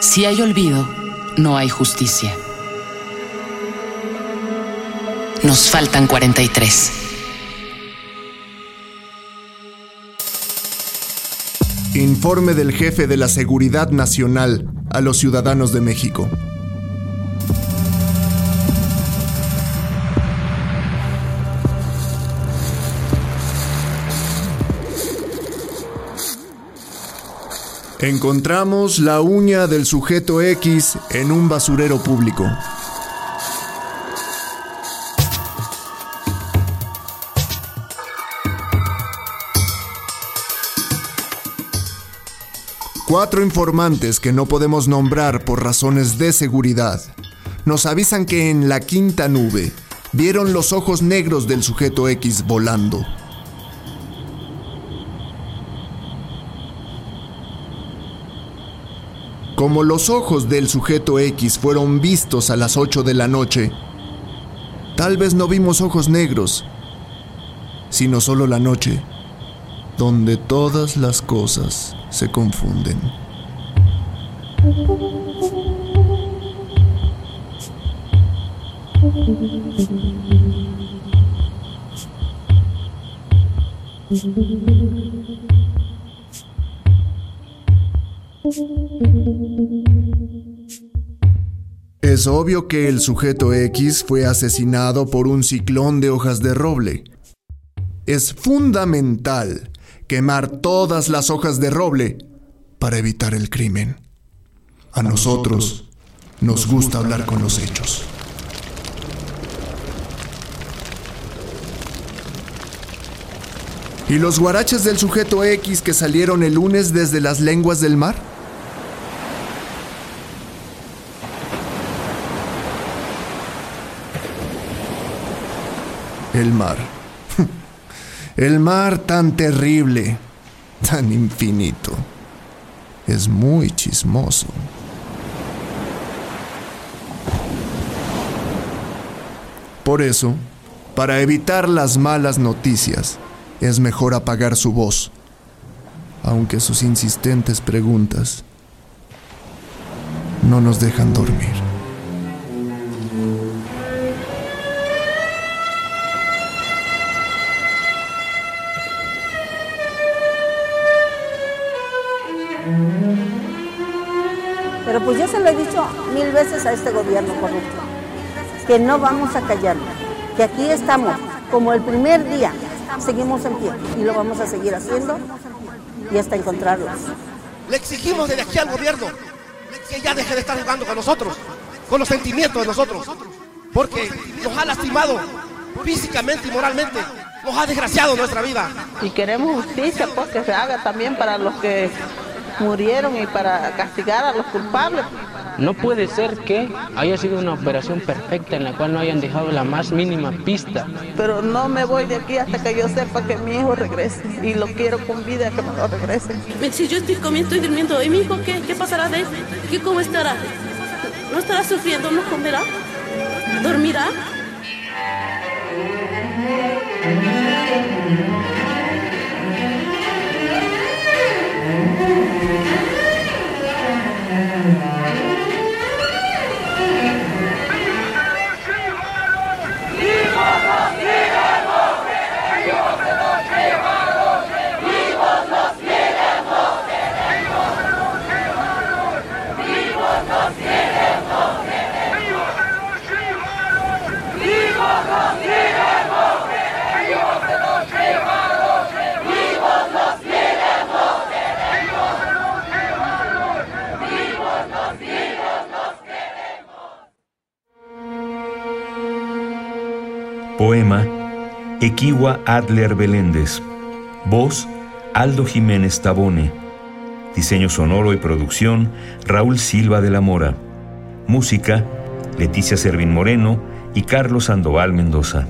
Si hay olvido, no hay justicia. Nos faltan 43. Informe del jefe de la Seguridad Nacional a los ciudadanos de México. Encontramos la uña del sujeto X en un basurero público. Cuatro informantes que no podemos nombrar por razones de seguridad nos avisan que en la quinta nube vieron los ojos negros del sujeto X volando. Como los ojos del sujeto X fueron vistos a las 8 de la noche, tal vez no vimos ojos negros, sino solo la noche, donde todas las cosas se confunden. Es obvio que el sujeto X fue asesinado por un ciclón de hojas de roble. Es fundamental quemar todas las hojas de roble para evitar el crimen. A nosotros nos gusta hablar con los hechos. ¿Y los guaraches del sujeto X que salieron el lunes desde las lenguas del mar? El mar. El mar tan terrible, tan infinito, es muy chismoso. Por eso, para evitar las malas noticias, es mejor apagar su voz, aunque sus insistentes preguntas no nos dejan dormir. Pues ya se lo he dicho mil veces a este gobierno corrupto, que no vamos a callar, que aquí estamos como el primer día, seguimos en pie y lo vamos a seguir haciendo y hasta encontrarlos. Le exigimos desde aquí al gobierno que ya deje de estar jugando con nosotros, con los sentimientos de nosotros, porque nos ha lastimado físicamente y moralmente, nos ha desgraciado nuestra vida. Y queremos justicia, pues que se haga también para los que murieron y para castigar a los culpables. No puede ser que haya sido una operación perfecta en la cual no hayan dejado la más mínima pista. Pero no me voy de aquí hasta que yo sepa que mi hijo regrese y lo quiero con vida que me lo regrese. Si yo estoy comiendo, estoy durmiendo, ¿y mi hijo qué? ¿Qué pasará de él? ¿Qué, ¿Cómo estará? ¿No estará sufriendo? ¿No comerá? ¿Dormirá? Poema Equiwa Adler Beléndez. Voz Aldo Jiménez Tabone. Diseño sonoro y producción Raúl Silva de la Mora. Música Leticia Servín Moreno y Carlos Sandoval Mendoza.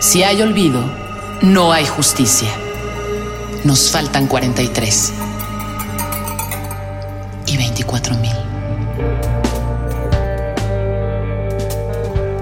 Si hay olvido, no hay justicia. Nos faltan 43 y 24 mil.